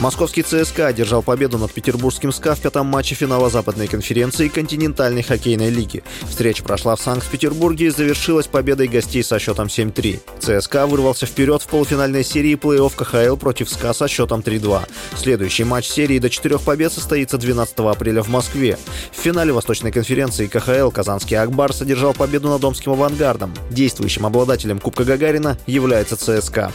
Московский ЦСКА одержал победу над петербургским СКА в пятом матче финала Западной конференции континентальной хоккейной лиги. Встреча прошла в Санкт-Петербурге и завершилась победой гостей со счетом 7-3. ЦСКА вырвался вперед в полуфинальной серии плей-офф КХЛ против СКА со счетом 3-2. Следующий матч серии до четырех побед состоится 12 апреля в Москве. В финале Восточной конференции КХЛ казанский Акбар содержал победу над Омским авангардом. Действующим обладателем Кубка Гагарина является ЦСКА.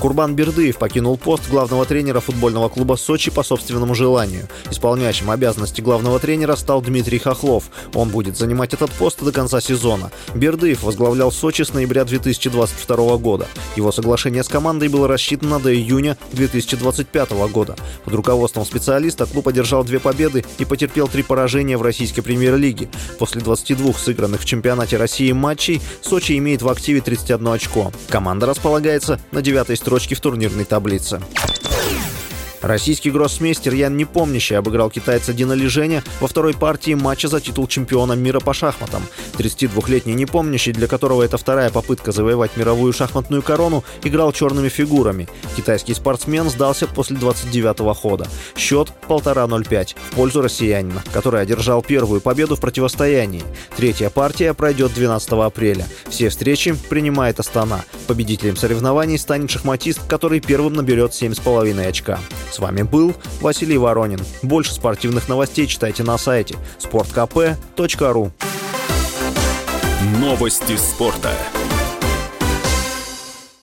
Курбан Бердыев покинул пост главного тренера футбольного клуба «Сочи» по собственному желанию. Исполняющим обязанности главного тренера стал Дмитрий Хохлов. Он будет занимать этот пост до конца сезона. Бердыев возглавлял «Сочи» с ноября 2022 года. Его соглашение с командой было рассчитано до июня 2025 года. Под руководством специалиста клуб одержал две победы и потерпел три поражения в российской премьер-лиге. После 22 сыгранных в чемпионате России матчей Сочи имеет в активе 31 очко. Команда располагается на девятой строчке строчки в турнирной таблице. Российский гроссмейстер Ян Непомнящий обыграл китайца Дина Лиженя во второй партии матча за титул чемпиона мира по шахматам. 32-летний Непомнящий, для которого это вторая попытка завоевать мировую шахматную корону, играл черными фигурами. Китайский спортсмен сдался после 29-го хода. Счет 1,5-0-5 в пользу россиянина, который одержал первую победу в противостоянии. Третья партия пройдет 12 апреля. Все встречи принимает Астана. Победителем соревнований станет шахматист, который первым наберет 7,5 очка. С вами был Василий Воронин. Больше спортивных новостей читайте на сайте sportkp.ru Новости спорта.